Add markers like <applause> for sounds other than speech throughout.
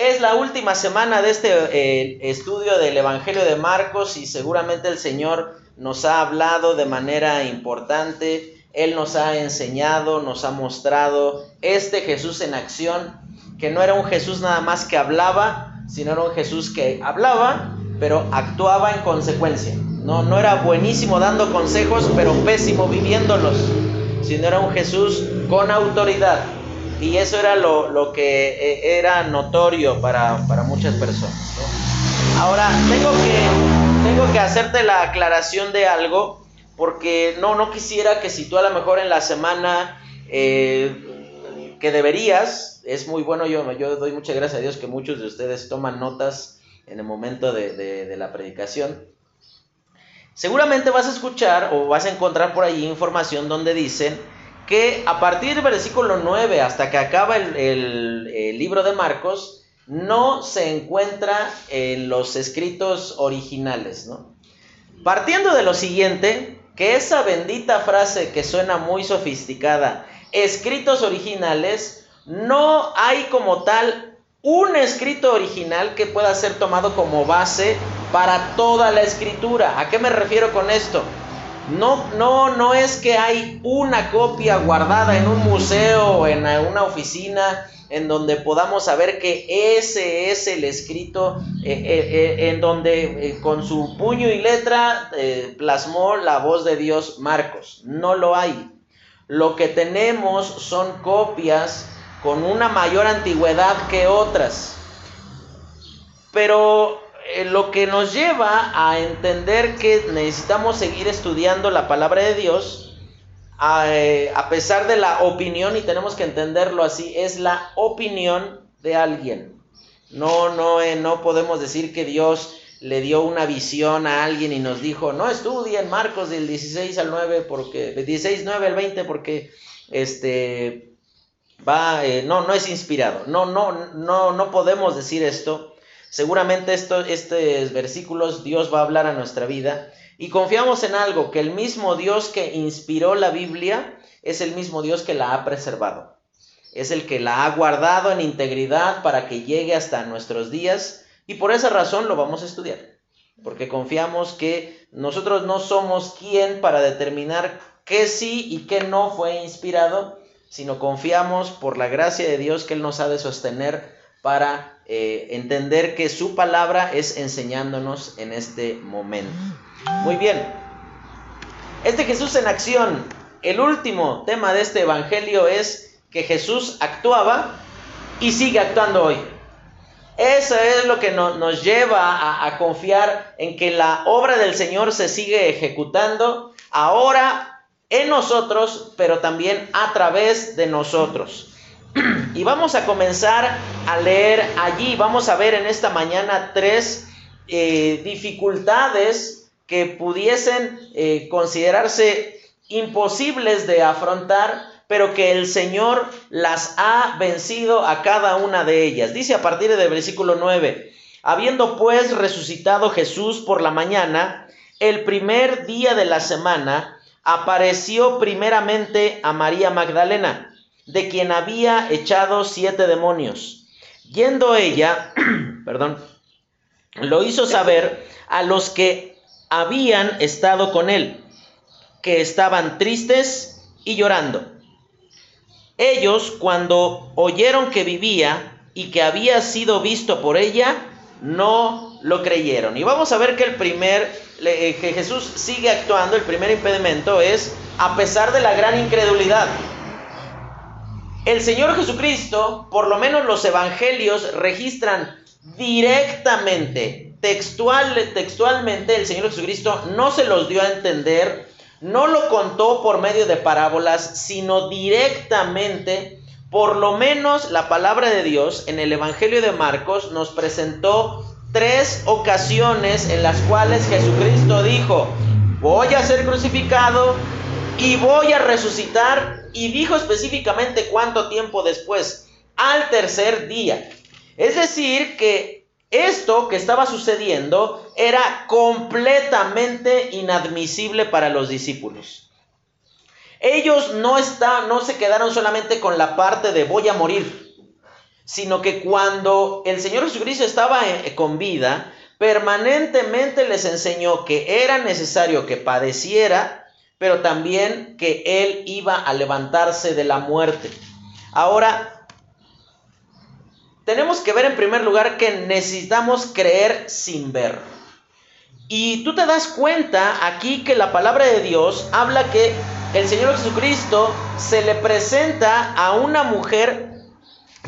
Es la última semana de este eh, estudio del Evangelio de Marcos y seguramente el Señor nos ha hablado de manera importante. Él nos ha enseñado, nos ha mostrado este Jesús en acción, que no era un Jesús nada más que hablaba, sino era un Jesús que hablaba, pero actuaba en consecuencia. No, no era buenísimo dando consejos, pero pésimo viviéndolos, sino era un Jesús con autoridad. Y eso era lo, que eh, era notorio para, muchas personas. Ahora, tengo que, tengo que hacerte la aclaración de algo, porque no, no quisiera que si tú a lo mejor en la semana eh, que deberías, es muy bueno, yo, yo doy muchas gracias a Dios que muchos de ustedes toman notas en el momento de, de la predicación. Seguramente vas a escuchar o vas a encontrar por ahí información donde dicen que a partir del versículo 9 hasta que acaba el, libro de Marcos, no se encuentra en los escritos originales, ¿no? Partiendo de lo siguiente, que esa bendita frase que suena muy sofisticada, escritos originales, no hay como tal un escrito original que pueda ser tomado como base para toda la escritura. ¿A qué me refiero con esto? No, no, no es que hay una copia guardada en un museo o en una oficina en donde podamos saber que ese es el escrito eh, eh, eh, en donde con su puño y letra plasmó la voz de Dios Marcos. No lo hay. Lo que tenemos son copias con una mayor antigüedad que otras. Pero eh, lo que nos lleva a entender que necesitamos seguir estudiando la palabra de Dios, eh, a, pesar de la opinión, y tenemos que entenderlo así, es la opinión de alguien. No, no, eh, no podemos decir que Dios le dio una visión a alguien y nos dijo, no estudien Marcos del 16 al 9, porque, 16, 9 al 20, porque este va, no, no es inspirado. No, no, no, no podemos decir esto Seguramente estos versículos Dios va a hablar a nuestra vida y confiamos en algo, que el mismo Dios que inspiró la Biblia es el mismo Dios que la ha preservado. Es el que la ha guardado en integridad para que llegue hasta nuestros días y por esa razón lo vamos a estudiar. Porque confiamos que nosotros no somos quien para determinar qué sí y qué no fue inspirado, sino confiamos por la gracia de Dios que Él nos ha de sostener para eh, entender que su palabra es enseñándonos en este momento. Muy bien. Este Jesús en acción, el último tema de este Evangelio es que Jesús actuaba y sigue actuando hoy. Eso es lo que nos lleva a confiar en que la obra del Señor se sigue ejecutando ahora en nosotros, pero también a través de nosotros. <clears throat> Y vamos a comenzar a leer allí, vamos a ver en esta mañana tres eh, dificultades que pudiesen eh, considerarse imposibles de afrontar, pero que el Señor las ha vencido a cada una de ellas. Dice a partir del versículo 9, habiendo pues resucitado Jesús por la mañana, el primer día de la semana, apareció primeramente a María Magdalena de quien había echado siete demonios. Yendo ella, <clears throat> perdón, lo hizo saber a los que habían estado con él, que estaban tristes y llorando. Ellos, cuando oyeron que vivía y que había sido visto por ella, no lo creyeron. Y vamos a ver que el primer, eh, que Jesús sigue actuando, el primer impedimento es, a pesar de la gran incredulidad, el Señor Jesucristo, por lo menos los evangelios registran directamente, textual, textualmente, el Señor Jesucristo no se los dio a entender, no lo contó por medio de parábolas, sino directamente, por lo menos la palabra de Dios en el Evangelio de Marcos nos presentó tres ocasiones en las cuales Jesucristo dijo, voy a ser crucificado y voy a resucitar y dijo específicamente cuánto tiempo después, al tercer día. Es decir, que esto que estaba sucediendo era completamente inadmisible para los discípulos. Ellos no, está, no se quedaron solamente con la parte de voy a morir, sino que cuando el Señor Jesucristo estaba con vida, permanentemente les enseñó que era necesario que padeciera, pero también que Él iba a levantarse de la muerte. Ahora, tenemos que ver en primer lugar que necesitamos creer sin ver. Y tú te das cuenta aquí que la palabra de Dios habla que el Señor Jesucristo se le presenta a una mujer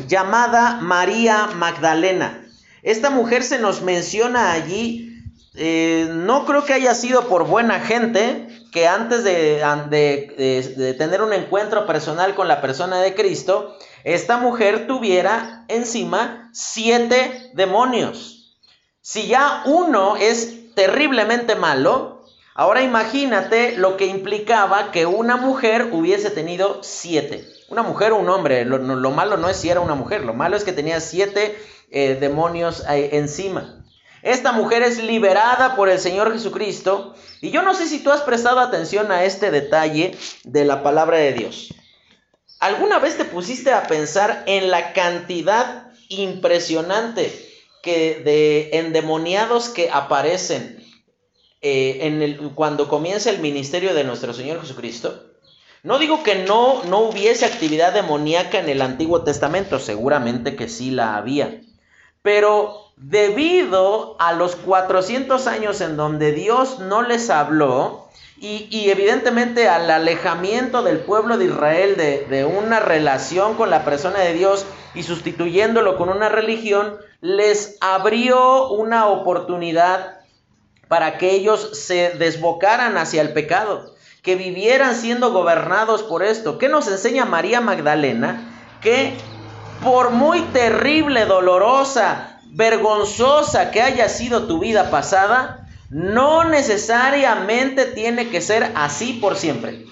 llamada María Magdalena. Esta mujer se nos menciona allí, eh, no creo que haya sido por buena gente, que antes de, tener un encuentro personal con la persona de Cristo, esta mujer tuviera encima siete demonios. Si ya uno es terriblemente malo, ahora imagínate lo que implicaba que una mujer hubiese tenido siete. Una mujer o un hombre, lo, malo no es si era una mujer, lo malo es que tenía siete eh, demonios eh, encima. Esta mujer es liberada por el Señor Jesucristo. Y yo no sé si tú has prestado atención a este detalle de la palabra de Dios. ¿Alguna vez te pusiste a pensar en la cantidad impresionante que de endemoniados que aparecen eh, cuando comienza el ministerio de nuestro Señor Jesucristo? No digo que no, no hubiese actividad demoníaca en el Antiguo Testamento, seguramente que sí la había. Pero debido a los 400 años en donde Dios no les habló y, evidentemente al alejamiento del pueblo de Israel de, de una relación con la persona de Dios y sustituyéndolo con una religión, les abrió una oportunidad para que ellos se desbocaran hacia el pecado, que vivieran siendo gobernados por esto. ¿Qué nos enseña María Magdalena? Que por muy terrible, dolorosa, vergonzosa que haya sido tu vida pasada, no necesariamente tiene que ser así por siempre.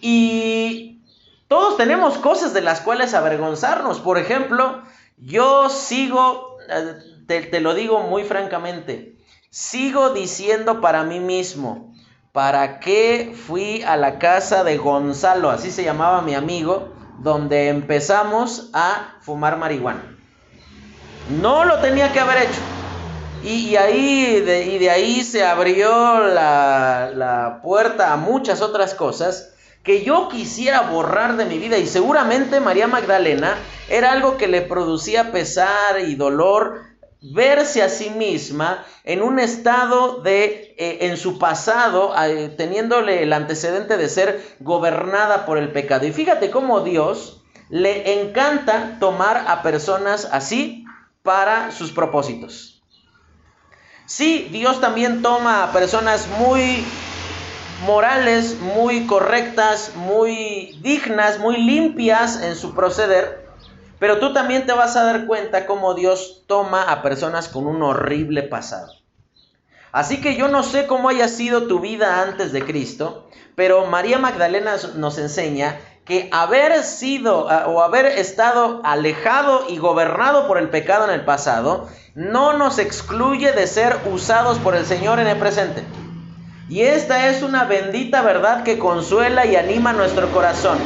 Y todos tenemos cosas de las cuales avergonzarnos. Por ejemplo, yo sigo, eh, te, te, lo digo muy francamente, sigo diciendo para mí mismo, ¿para qué fui a la casa de Gonzalo? Así se llamaba mi amigo, donde empezamos a fumar marihuana. No lo tenía que haber hecho. Y, ahí, de, y de ahí se abrió la, la puerta a muchas otras cosas que yo quisiera borrar de mi vida. Y seguramente María Magdalena era algo que le producía pesar y dolor verse a sí misma en un estado de, eh, en su pasado, eh, teniéndole el antecedente de ser gobernada por el pecado. Y fíjate cómo Dios le encanta tomar a personas así para sus propósitos. Sí, Dios también toma a personas muy morales, muy correctas, muy dignas, muy limpias en su proceder, pero tú también te vas a dar cuenta cómo Dios toma a personas con un horrible pasado. Así que yo no sé cómo haya sido tu vida antes de Cristo, pero María Magdalena nos enseña que haber sido ah, o haber estado alejado y gobernado por el pecado en el pasado no nos excluye de ser usados por el Señor en el presente. Y esta es una bendita verdad que consuela y anima nuestro corazón.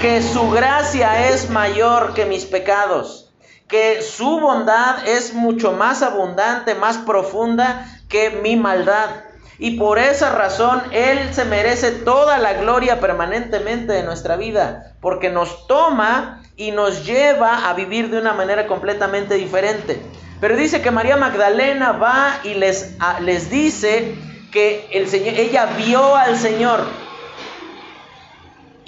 Que su gracia es mayor que mis pecados. Que su bondad es mucho más abundante, más profunda que mi maldad y por esa razón Él se merece toda la gloria permanentemente de nuestra vida, porque nos toma y nos lleva a vivir de una manera completamente diferente. Pero dice que María Magdalena va y les, les dice que el Señor, ella vio al Señor.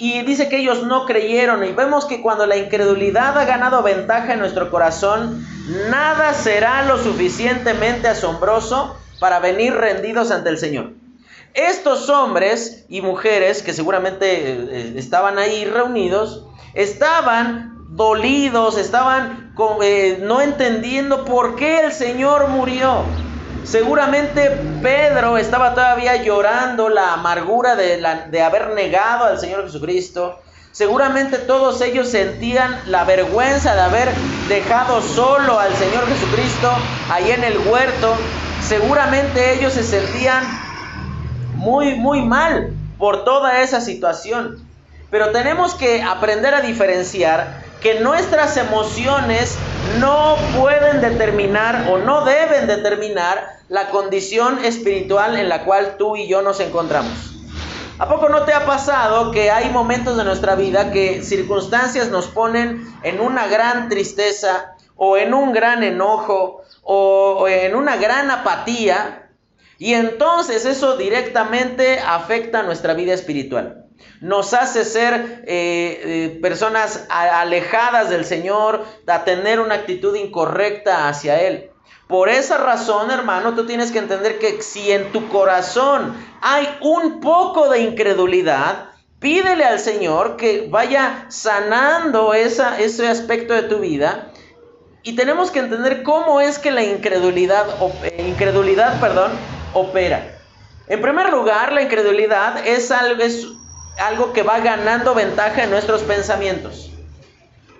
Y dice que ellos no creyeron. Y vemos que cuando la incredulidad ha ganado ventaja en nuestro corazón, nada será lo suficientemente asombroso para venir rendidos ante el Señor. Estos hombres y mujeres que seguramente eh, estaban ahí reunidos, estaban dolidos, estaban eh, no entendiendo por qué el Señor murió. Seguramente Pedro estaba todavía llorando la amargura de, de haber negado al Señor Jesucristo. Seguramente todos ellos sentían la vergüenza de haber dejado solo al Señor Jesucristo ahí en el huerto seguramente ellos se sentían muy, muy mal por toda esa situación. Pero tenemos que aprender a diferenciar que nuestras emociones no pueden determinar o no deben determinar la condición espiritual en la cual tú y yo nos encontramos. ¿A poco no te ha pasado que hay momentos de nuestra vida que circunstancias nos ponen en una gran tristeza o en un gran enojo o en una gran apatía y entonces eso directamente afecta nuestra vida espiritual? Nos hace ser eh, eh, personas alejadas del Señor, a tener una actitud incorrecta hacia Él. Por esa razón, hermano, tú tienes que entender que si en tu corazón hay un poco de incredulidad, pídele al Señor que vaya sanando esa, ese aspecto de tu vida. Y tenemos que entender cómo es que la incredulidad, eh, incredulidad perdón, opera. En primer lugar, la incredulidad es algo, algo que va ganando ventaja en nuestros pensamientos.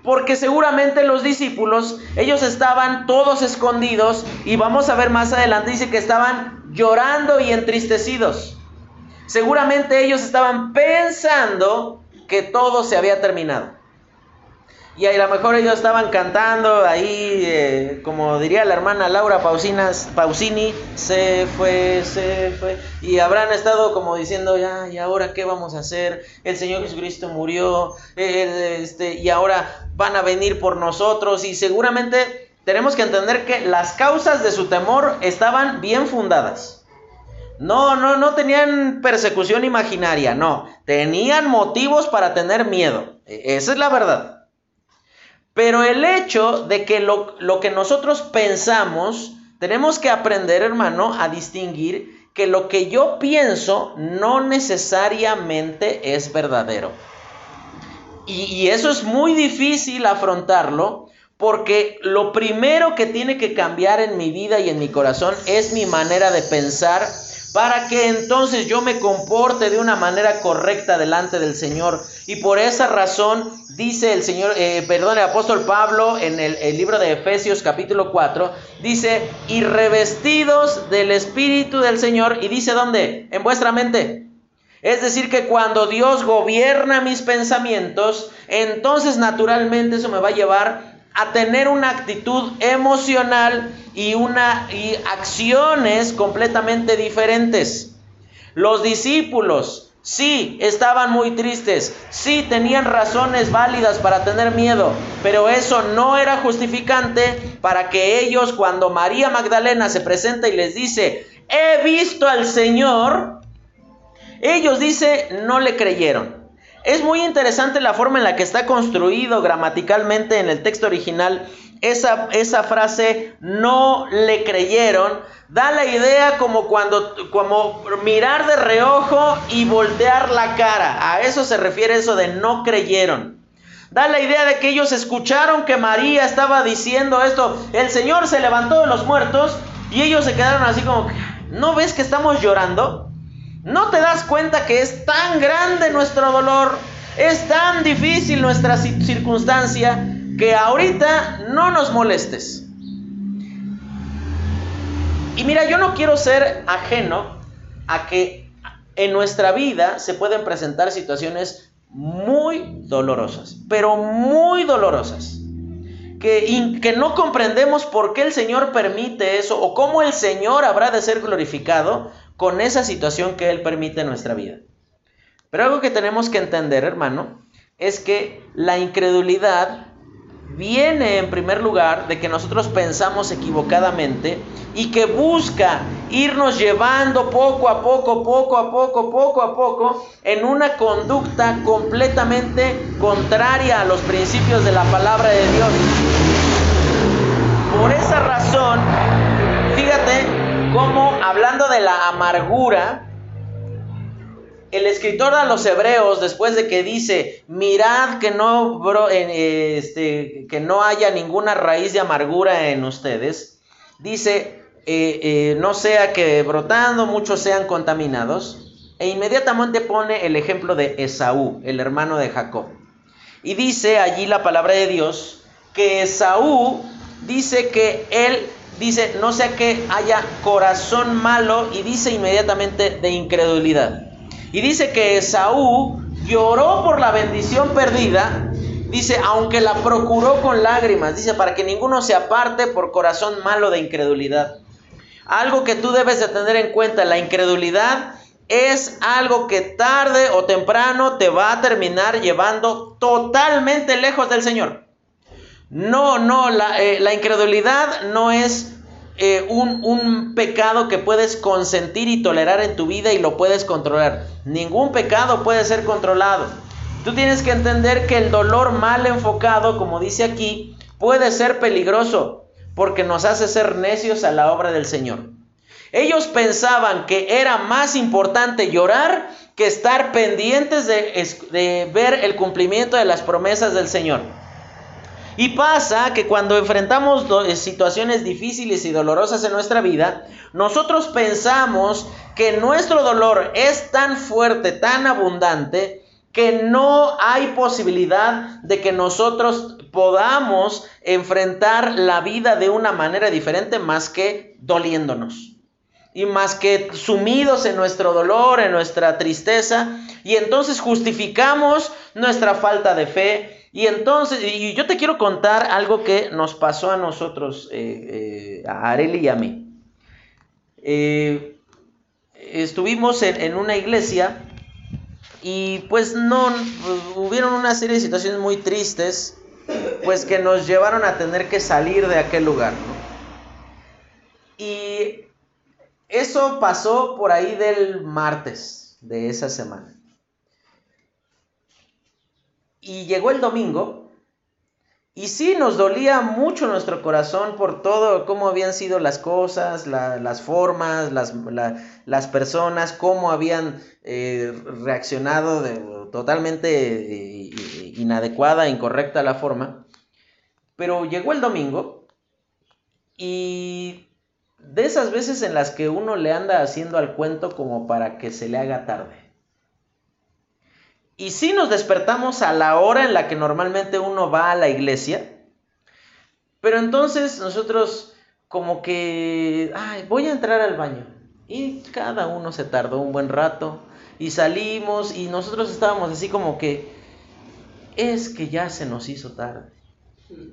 Porque seguramente los discípulos, ellos estaban todos escondidos y vamos a ver más adelante, dice que estaban llorando y entristecidos. Seguramente ellos estaban pensando que todo se había terminado. Y a lo mejor ellos estaban cantando ahí, eh, como diría la hermana Laura Pausinas, Pausini, se fue, se fue. Y habrán estado como diciendo, ya, ¿y ahora qué vamos a hacer? El Señor Jesucristo murió, este, y ahora van a venir por nosotros. Y seguramente tenemos que entender que las causas de su temor estaban bien fundadas. No, no, no tenían persecución imaginaria, no. Tenían motivos para tener miedo. E, esa es la verdad. Pero el hecho de que lo, que nosotros pensamos, tenemos que aprender, hermano, a distinguir que lo que yo pienso no necesariamente es verdadero. Y, y, eso es muy difícil afrontarlo porque lo primero que tiene que cambiar en mi vida y en mi corazón es mi manera de pensar para que entonces yo me comporte de una manera correcta delante del Señor. Y por esa razón dice el Señor, eh, perdón, el apóstol Pablo en el, el libro de Efesios capítulo 4, dice, y revestidos del Espíritu del Señor, y dice, ¿dónde? En vuestra mente. Es decir, que cuando Dios gobierna mis pensamientos, entonces naturalmente eso me va a llevar a tener una actitud emocional y, una, y acciones completamente diferentes. Los discípulos sí estaban muy tristes, sí tenían razones válidas para tener miedo, pero eso no era justificante para que ellos cuando María Magdalena se presenta y les dice, he visto al Señor, ellos dice, no le creyeron. Es muy interesante la forma en la que está construido gramaticalmente en el texto original. Esa, esa frase, no le creyeron, da la idea como cuando, como mirar de reojo y voltear la cara. A eso se refiere eso de no creyeron. Da la idea de que ellos escucharon que María estaba diciendo esto. El Señor se levantó de los muertos y ellos se quedaron así como, ¿no ves que estamos llorando? ¿No te das cuenta que es tan grande nuestro dolor? Es tan difícil nuestra circunstancia que ahorita no nos molestes. Y mira, yo no quiero ser ajeno a que en nuestra vida se pueden presentar situaciones muy dolorosas, pero muy dolorosas. Que, que, no comprendemos por qué el Señor permite eso o cómo el Señor habrá de ser glorificado con esa situación que Él permite en nuestra vida. Pero algo que tenemos que entender, hermano, es que la incredulidad viene en primer lugar de que nosotros pensamos equivocadamente y que busca irnos llevando poco a poco, poco a poco, poco a poco en una conducta completamente contraria a los principios de la palabra de Dios. Por esa razón, fíjate como hablando de la amargura, el escritor a los hebreos, después de que dice, mirad que no, este, que no haya ninguna raíz de amargura en ustedes, dice, eh, eh, no sea que brotando muchos sean contaminados, e inmediatamente pone el ejemplo de Esaú, el hermano de Jacob. Y dice allí la palabra de Dios que Esaú dice que él dice, no sea que haya corazón malo y dice inmediatamente de incredulidad. Y dice que Esaú lloró por la bendición perdida Dice, aunque la procuró con lágrimas, dice, para que ninguno se aparte por corazón malo de incredulidad. Algo que tú debes de tener en cuenta, la incredulidad es algo que tarde o temprano te va a terminar llevando totalmente lejos del Señor. No, no, la, eh, incredulidad no es eh, un, pecado que puedes consentir y tolerar en tu vida y lo puedes controlar. Ningún pecado puede ser controlado. Tú tienes que entender que el dolor mal enfocado, como dice aquí, puede ser peligroso porque nos hace ser necios a la obra del Señor. Ellos pensaban que era más importante llorar que estar pendientes de, ver el cumplimiento de las promesas del Señor. Y pasa que cuando enfrentamos eh, situaciones difíciles y dolorosas en nuestra vida, nosotros pensamos que nuestro dolor es tan fuerte, tan abundante, que no hay posibilidad de que nosotros podamos enfrentar la vida de una manera diferente más que doliéndonos y más que sumidos en nuestro dolor, en nuestra tristeza, y entonces justificamos nuestra falta de fe. Y entonces, y yo te quiero contar algo que nos pasó a nosotros, eh, eh, a Areli y a mí. Eh, estuvimos en, en, una iglesia y pues no, hubieron una serie de situaciones muy tristes, pues que nos llevaron a tener que salir de aquel lugar. Y eso pasó por ahí del martes de esa semana. Y llegó el domingo y sí nos dolía mucho nuestro corazón por todo, cómo habían sido las cosas, las formas, las, personas, cómo habían eh, reaccionado totalmente eh, inadecuada, incorrecta la forma. Pero llegó el domingo y de esas veces en las que uno le anda haciendo al cuento como para que se le haga tarde. Y si nos despertamos a la hora en la que normalmente uno va a la iglesia, pero entonces nosotros como que, ay, voy a entrar al baño. Y cada uno se tardó un buen rato y salimos y nosotros estábamos así como que, es que ya se nos hizo tarde.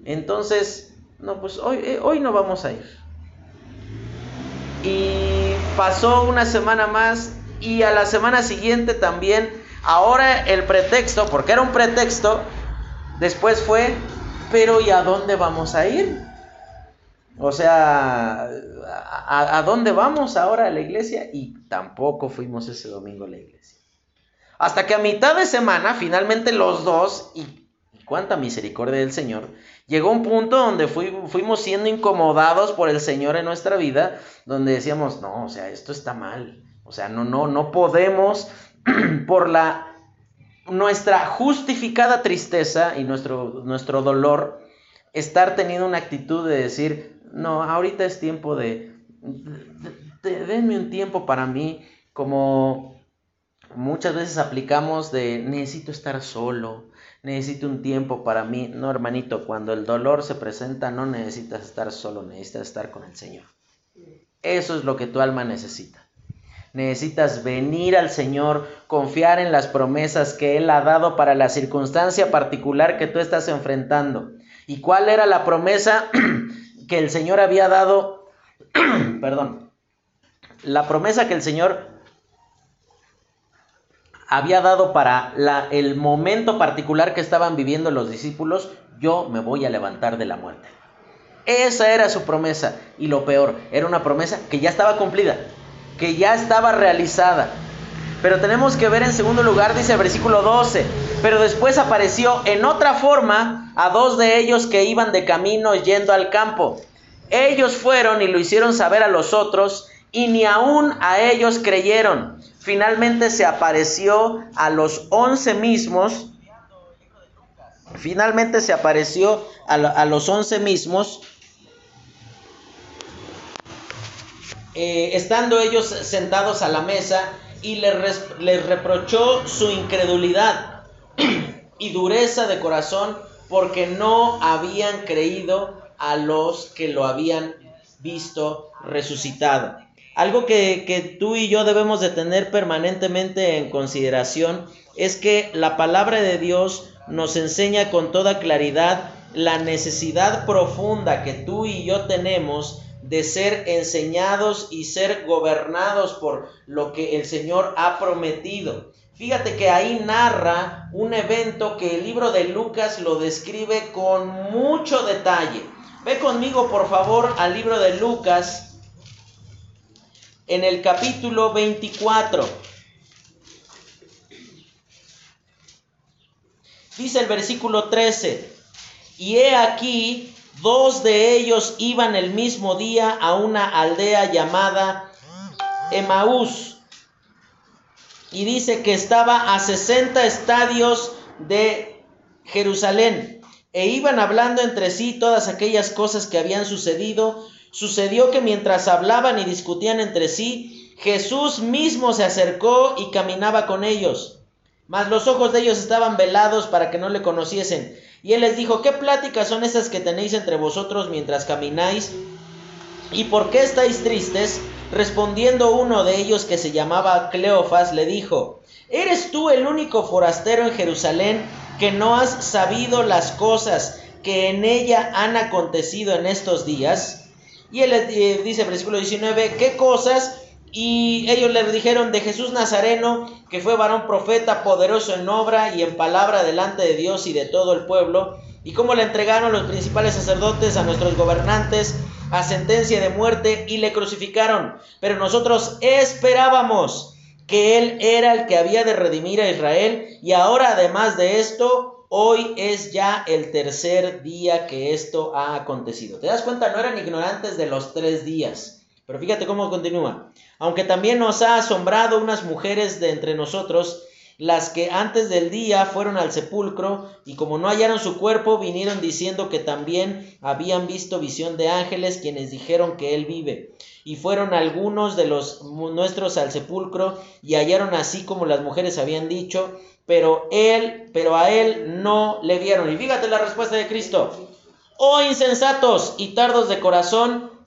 Entonces, no, pues hoy, eh, hoy no vamos a ir. Y pasó una semana más y a la semana siguiente también. Ahora el pretexto, porque era un pretexto, después fue, pero ¿y a dónde vamos a ir? O sea, ¿a, dónde vamos ahora a la iglesia? Y tampoco fuimos ese domingo a la iglesia. Hasta que a mitad de semana, finalmente los dos, y cuánta misericordia del Señor, llegó un punto donde fuimos siendo incomodados por el Señor en nuestra vida, donde decíamos, no, o sea, esto está mal. O sea, no, no, no podemos <clears throat> por la nuestra justificada tristeza y nuestro, nuestro dolor, estar teniendo una actitud de decir, no, ahorita es tiempo de, denme un tiempo para mí, como muchas veces aplicamos de necesito estar solo, necesito un tiempo para mí. No, hermanito, cuando el dolor se presenta no necesitas estar solo, necesitas estar con el Señor. Eso es lo que tu alma necesita. Necesitas venir al Señor, confiar en las promesas que Él ha dado para la circunstancia particular que tú estás enfrentando. ¿Y cuál era la promesa <clears throat> que el Señor había dado? <clears throat> Perdón. La promesa que el Señor había dado para el momento particular que estaban viviendo los discípulos, yo me voy a levantar de la muerte. Esa era su promesa. Y lo peor, era una promesa que ya estaba cumplida, que ya estaba realizada. Pero tenemos que ver en segundo lugar, dice el versículo 12, pero después apareció en otra forma a dos de ellos que iban de camino yendo al campo. Ellos fueron y lo hicieron saber a los otros y ni aún a ellos creyeron. Finalmente se apareció a los once mismos. Finalmente se apareció a, los once mismos. Eh, estando ellos sentados a la mesa y les, les reprochó su incredulidad y dureza de corazón porque no habían creído a los que lo habían visto resucitado. Algo que, tú y yo debemos de tener permanentemente en consideración es que la palabra de Dios nos enseña con toda claridad la necesidad profunda que tú y yo tenemos de ser enseñados y ser gobernados por lo que el Señor ha prometido. Fíjate que ahí narra un evento que el libro de Lucas lo describe con mucho detalle. Ve conmigo por favor al libro de Lucas en el capítulo 24. Dice el versículo 13, y he aquí, dos de ellos iban el mismo día a una aldea llamada Emaús. Y dice que estaba a 60 estadios de Jerusalén. E iban hablando entre sí todas aquellas cosas que habían sucedido. Sucedió que mientras hablaban y discutían entre sí, Jesús mismo se acercó y caminaba con ellos. Mas los ojos de ellos estaban velados para que no le conociesen. Y él les dijo, ¿qué pláticas son esas que tenéis entre vosotros mientras camináis? ¿Y por qué estáis tristes? Respondiendo uno de ellos que se llamaba Cleofas, le dijo, ¿eres tú el único forastero en Jerusalén que no has sabido las cosas que en ella han acontecido en estos días? Y él eh, dice, versículo 19, ¿qué cosas? Y ellos le dijeron de Jesús Nazareno, que fue varón profeta, poderoso en obra y en palabra delante de Dios y de todo el pueblo, y cómo le entregaron los principales sacerdotes a nuestros gobernantes a sentencia de muerte y le crucificaron. Pero nosotros esperábamos que Él era el que había de redimir a Israel, y ahora además de esto, hoy es ya el tercer día que esto ha acontecido. ¿Te das cuenta? No eran ignorantes de los tres días. Pero fíjate cómo continúa. Aunque también nos ha asombrado unas mujeres de entre nosotros, las que antes del día fueron al sepulcro y como no hallaron su cuerpo, vinieron diciendo que también habían visto visión de ángeles quienes dijeron que él vive. Y fueron algunos de los nuestros al sepulcro y hallaron así como las mujeres habían dicho, pero él, pero a él no le vieron. Y fíjate la respuesta de Cristo. Oh insensatos y tardos de corazón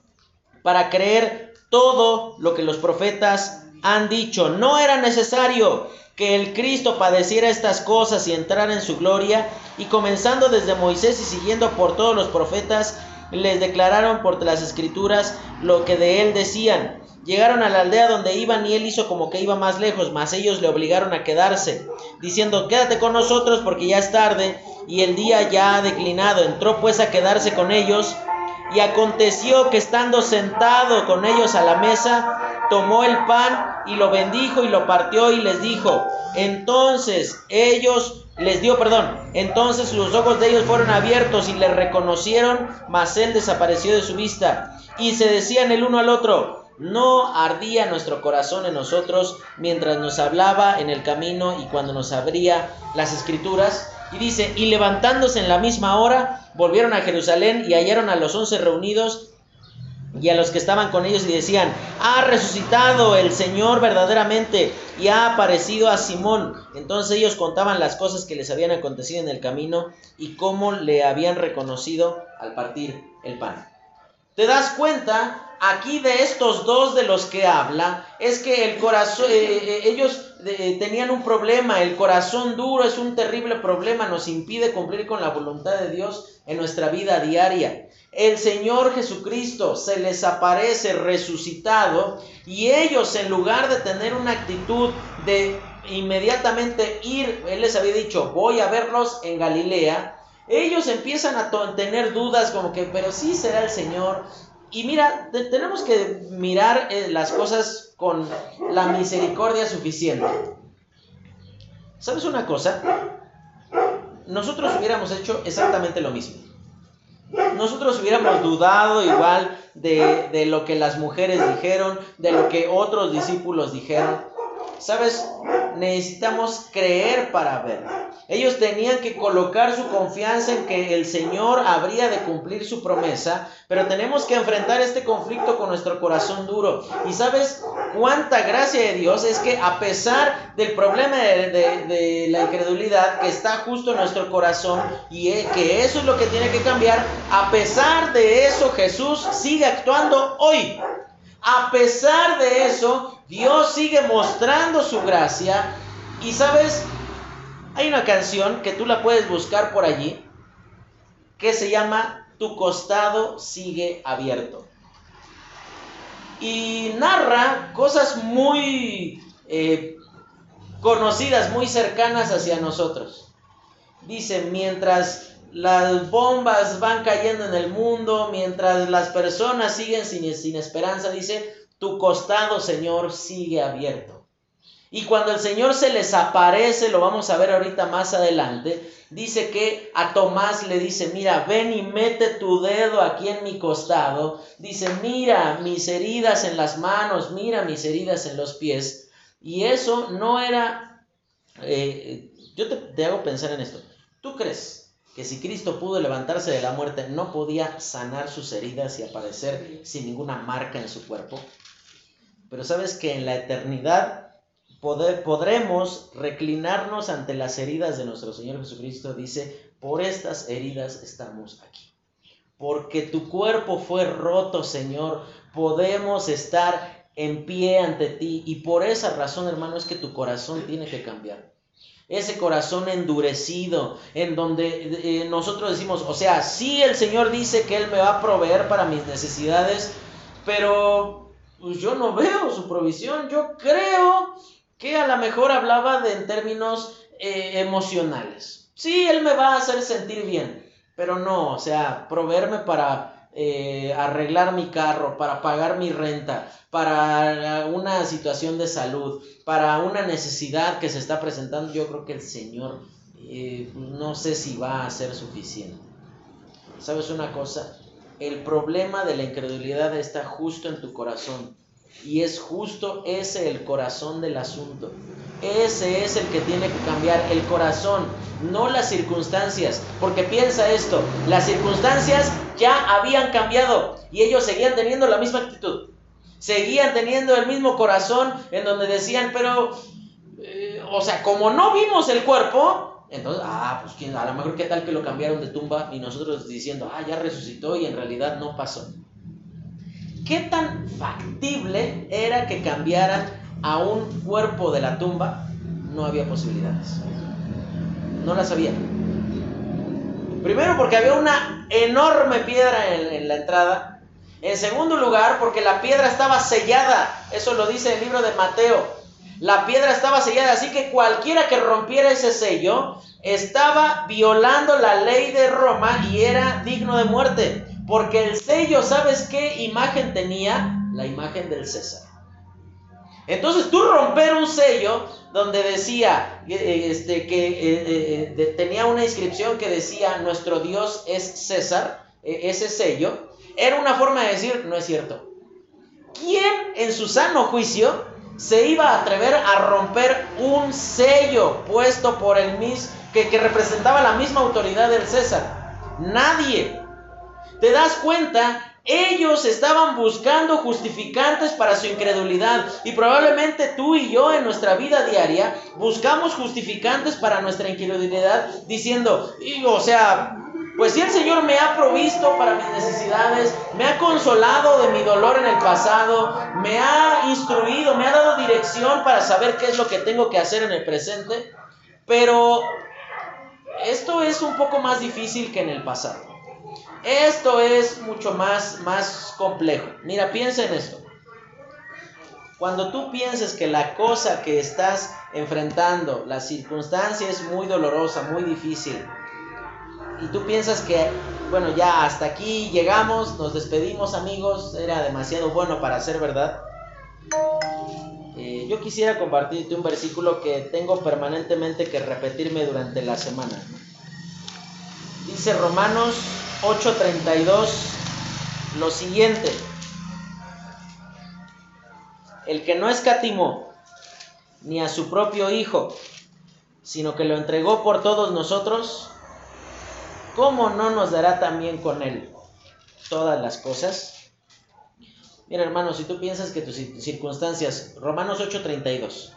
para creer todo lo que los profetas han dicho. No era necesario que el Cristo padeciera estas cosas y entrara en su gloria, y comenzando desde Moisés y siguiendo por todos los profetas, les declararon por las escrituras lo que de él decían. Llegaron a la aldea donde iban y él hizo como que iba más lejos, mas ellos le obligaron a quedarse, diciendo, quédate con nosotros porque ya es tarde y el día ya ha declinado. Entró pues a quedarse con ellos y aconteció que estando sentado con ellos a la mesa, tomó el pan y lo bendijo y lo partió y les dijo. Entonces ellos les dio perdón. Entonces los ojos de ellos fueron abiertos y le reconocieron, mas él desapareció de su vista. Y se decían el uno al otro, no ardía nuestro corazón en nosotros mientras nos hablaba en el camino y cuando nos abría las escrituras. Y dice, y levantándose en la misma hora, volvieron a Jerusalén y hallaron a los once reunidos y a los que estaban con ellos y decían, ha resucitado el Señor verdaderamente y ha aparecido a Simón. Entonces ellos contaban las cosas que les habían acontecido en el camino y cómo le habían reconocido al partir el pan. ¿Te das cuenta? Aquí de estos dos de los que habla, es que el corazón, eh, eh, ellos tenían un problema, el corazón duro es un terrible problema, nos impide cumplir con la voluntad de Dios en nuestra vida diaria. El Señor Jesucristo se les aparece resucitado y ellos en lugar de tener una actitud de inmediatamente ir, Él les había dicho, voy a verlos en Galilea, ellos empiezan a tener dudas como que, pero sí será el Señor. Y mira, tenemos que mirar eh, las cosas con la misericordia suficiente. ¿Sabes una cosa? Nosotros hubiéramos hecho exactamente lo mismo. Nosotros hubiéramos dudado igual de, de lo que las mujeres dijeron, de lo que otros discípulos dijeron. ¿Sabes? Necesitamos creer para ver. Ellos tenían que colocar su confianza en que el Señor habría de cumplir su promesa, pero tenemos que enfrentar este conflicto con nuestro corazón duro. Y sabes cuánta gracia de Dios es que a pesar del problema de, la incredulidad que está justo en nuestro corazón y que eso es lo que tiene que cambiar, a pesar de eso Jesús sigue actuando hoy. A pesar de eso, Dios sigue mostrando su gracia y sabes, Hay una canción que tú la puedes buscar por allí que se llama Tu costado sigue abierto. Y narra cosas muy eh, conocidas, muy cercanas hacia nosotros. Dice, mientras las bombas van cayendo en el mundo, mientras las personas siguen sin, sin esperanza, dice, tu costado, Señor, sigue abierto. Y cuando el Señor se les aparece, lo vamos a ver ahorita más adelante, dice que a Tomás le dice, mira, ven y mete tu dedo aquí en mi costado. Dice, mira mis heridas en las manos, mira mis heridas en los pies. Y eso no era, eh, yo te, te hago pensar en esto. ¿Tú crees que si Cristo pudo levantarse de la muerte, no podía sanar sus heridas y aparecer sin ninguna marca en su cuerpo? Pero sabes que en la eternidad podremos reclinarnos ante las heridas de nuestro Señor Jesucristo. Dice, por estas heridas estamos aquí. Porque tu cuerpo fue roto, Señor, podemos estar en pie ante ti. Y por esa razón, hermano, es que tu corazón tiene que cambiar. Ese corazón endurecido, en donde eh, nosotros decimos, o sea, sí el Señor dice que Él me va a proveer para mis necesidades, pero pues yo no veo su provisión. Yo creo que a lo mejor hablaba de en términos eh, emocionales. Sí, él me va a hacer sentir bien, pero no, o sea, proveerme para eh, arreglar mi carro, para pagar mi renta, para una situación de salud, para una necesidad que se está presentando, yo creo que el Señor eh, no sé si va a ser suficiente. ¿Sabes una cosa? El problema de la incredulidad está justo en tu corazón. Y es justo ese el corazón del asunto. Ese es el que tiene que cambiar, el corazón, no las circunstancias. Porque piensa esto, las circunstancias ya habían cambiado y ellos seguían teniendo la misma actitud. Seguían teniendo el mismo corazón en donde decían, pero, eh, o sea, como no vimos el cuerpo, entonces, ah, pues ¿quién, a lo mejor qué tal que lo cambiaron de tumba y nosotros diciendo, ah, ya resucitó y en realidad no pasó. ¿Qué tan factible era que cambiaran a un cuerpo de la tumba? No había posibilidades. No las había. Primero porque había una enorme piedra en, en la entrada. En segundo lugar porque la piedra estaba sellada. Eso lo dice el libro de Mateo. La piedra estaba sellada, así que cualquiera que rompiera ese sello estaba violando la ley de Roma y era digno de muerte. Porque el sello, ¿sabes qué imagen tenía? La imagen del César. Entonces tú romper un sello donde decía eh, este, que eh, eh, tenía una inscripción que decía nuestro Dios es César, ese sello, era una forma de decir no es cierto. ¿Quién en su sano juicio se iba a atrever a romper un sello puesto por el mis que, que representaba la misma autoridad del César. Nadie. ¿Te das cuenta? Ellos estaban buscando justificantes para su incredulidad y probablemente tú y yo en nuestra vida diaria buscamos justificantes para nuestra incredulidad diciendo, o sea, pues si el Señor me ha provisto para mis necesidades, me ha consolado de mi dolor en el pasado, me ha instruido, me ha dado dirección para saber qué es lo que tengo que hacer en el presente, pero esto es un poco más difícil que en el pasado. Esto es mucho más, más complejo. Mira, piensa en esto. Cuando tú pienses que la cosa que estás enfrentando, la circunstancia es muy dolorosa, muy difícil, y tú piensas que, bueno, ya hasta aquí llegamos, nos despedimos amigos, era demasiado bueno para ser verdad. Eh, yo quisiera compartirte un versículo que tengo permanentemente que repetirme durante la semana. Dice Romanos 8:32 lo siguiente. El que no escatimó ni a su propio Hijo, sino que lo entregó por todos nosotros, ¿cómo no nos dará también con Él todas las cosas? Mira, hermano, si tú piensas que tus circunstancias, Romanos 8:32,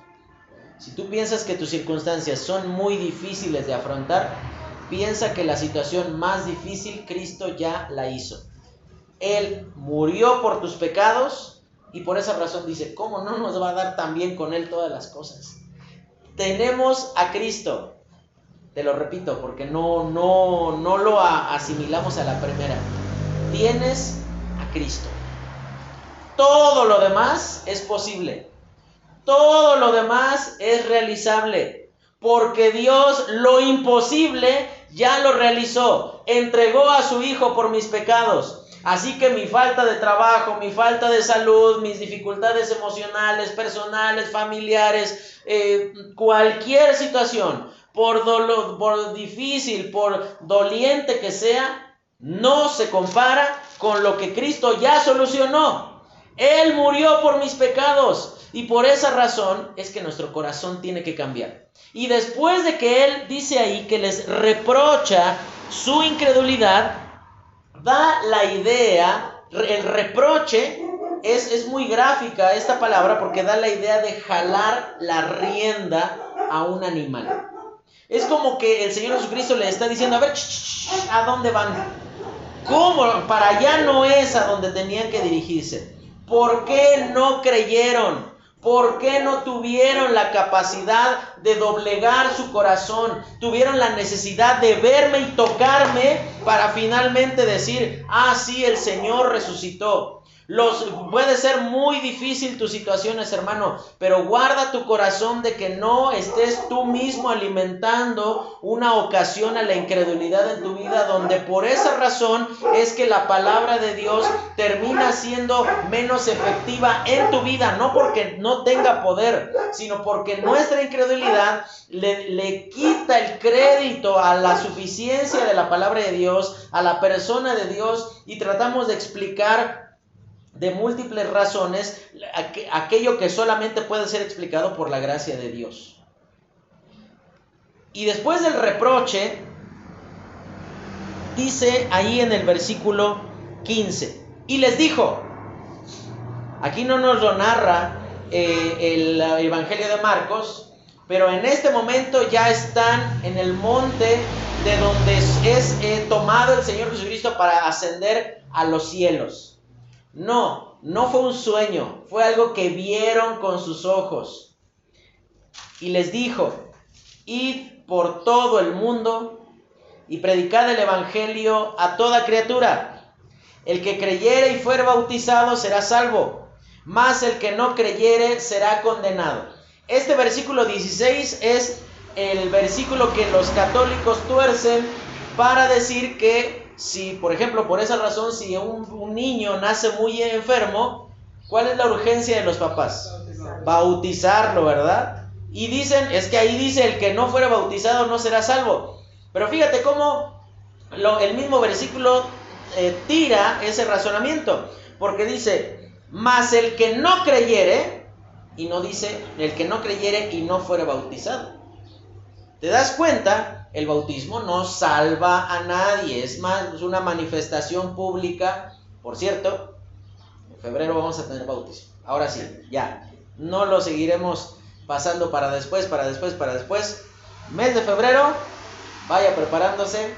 si tú piensas que tus circunstancias son muy difíciles de afrontar, piensa que la situación más difícil Cristo ya la hizo. Él murió por tus pecados y por esa razón dice, ¿cómo no nos va a dar también con Él todas las cosas? Tenemos a Cristo, Te lo repito porque no, no, no lo asimilamos a la primera. Tienes a Cristo. Todo lo demás es posible. Todo lo demás es realizable. Porque Dios lo imposible ya lo realizó. Entregó a su Hijo por mis pecados. Así que mi falta de trabajo, mi falta de salud, mis dificultades emocionales, personales, familiares, eh, cualquier situación, por, dolor, por difícil, por doliente que sea, no se compara con lo que Cristo ya solucionó. Él murió por mis pecados y por esa razón es que nuestro corazón tiene que cambiar. Y después de que Él dice ahí que les reprocha su incredulidad, da la idea, el reproche es, es, muy gráfica esta palabra porque da la idea de jalar la rienda a un animal. Es como que el Señor Jesucristo le está diciendo, a ver, ¿a dónde van? ¿Cómo? Para allá no es a donde tenían que dirigirse. ¿Por qué no creyeron? ¿Por qué no tuvieron la capacidad de doblegar su corazón? Tuvieron la necesidad de verme y tocarme para finalmente decir, ah, sí, el Señor resucitó. Los, puede ser muy difícil tus situaciones, hermano, pero guarda tu corazón de que no estés tú mismo alimentando una ocasión a la incredulidad en tu vida, donde por esa razón es que la palabra de Dios termina siendo menos efectiva en tu vida, no porque no tenga poder, sino porque nuestra incredulidad le, le quita el crédito a la suficiencia de la palabra de Dios, a la persona de Dios, y tratamos de explicar de múltiples razones aquello que solamente puede ser explicado por la gracia de Dios. Y después del reproche, dice ahí en el versículo 15, y les dijo, aquí no nos lo narra eh, el Evangelio de Marcos, pero en este momento ya están en el monte de donde es, eh, tomado el Señor Jesucristo para ascender a los cielos. No, no fue un sueño, fue algo que vieron con sus ojos. Y les dijo, id por todo el mundo y predicad el Evangelio a toda criatura. El que creyere y fuere bautizado será salvo, mas el que no creyere será condenado. Este versículo 16 es el versículo que los católicos tuercen para decir que si, por ejemplo, por esa razón, si un, niño nace muy enfermo, ¿cuál es la urgencia de los papás? Bautizarlo, ¿verdad? Y dicen, es que ahí dice, el que no fuera bautizado no será salvo. Pero fíjate cómo el mismo versículo eh, tira ese razonamiento, porque dice, mas el que no creyere, y no dice, el que no creyere y no fuera bautizado. ¿Te das cuenta? El bautismo no salva a nadie, es más, una manifestación pública. Por cierto, en febrero vamos a tener bautismo. Ahora sí, ya. No lo seguiremos pasando para después, para después, para después. Mes de febrero, vaya preparándose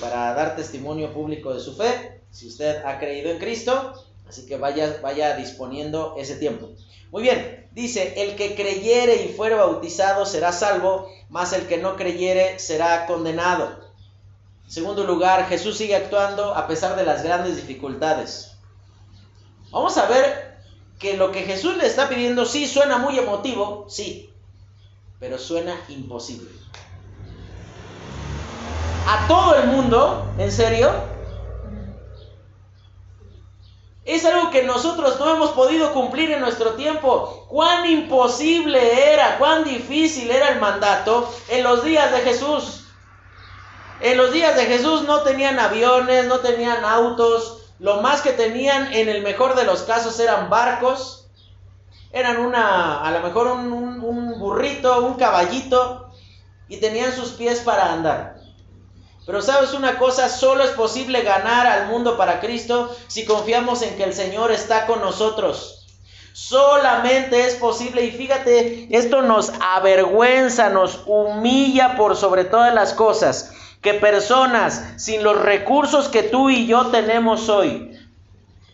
para dar testimonio público de su fe, si usted ha creído en Cristo. Así que vaya, vaya disponiendo ese tiempo. Muy bien, dice, el que creyere y fuere bautizado será salvo, mas el que no creyere será condenado. En segundo lugar, Jesús sigue actuando a pesar de las grandes dificultades. Vamos a ver que lo que Jesús le está pidiendo sí suena muy emotivo, sí, pero suena imposible. A todo el mundo, ¿en serio? Es algo que nosotros no hemos podido cumplir en nuestro tiempo. Cuán imposible era, cuán difícil era el mandato en los días de Jesús. En los días de Jesús no tenían aviones, no tenían autos. Lo más que tenían en el mejor de los casos eran barcos. Eran una, a lo mejor un, un burrito, un caballito. Y tenían sus pies para andar. Pero sabes una cosa, solo es posible ganar al mundo para Cristo si confiamos en que el Señor está con nosotros. Solamente es posible y fíjate, esto nos avergüenza, nos humilla por sobre todas las cosas, que personas sin los recursos que tú y yo tenemos hoy,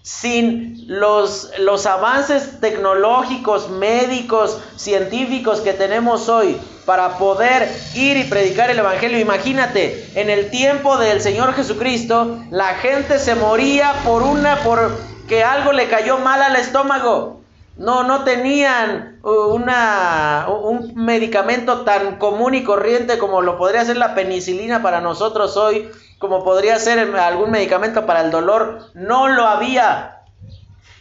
sin los, los avances tecnológicos, médicos, científicos que tenemos hoy, para poder ir y predicar el Evangelio. Imagínate, en el tiempo del Señor Jesucristo, la gente se moría por una, por que algo le cayó mal al estómago. No, no tenían uh, una, un medicamento tan común y corriente como lo podría ser la penicilina para nosotros hoy, como podría ser algún medicamento para el dolor. No lo había.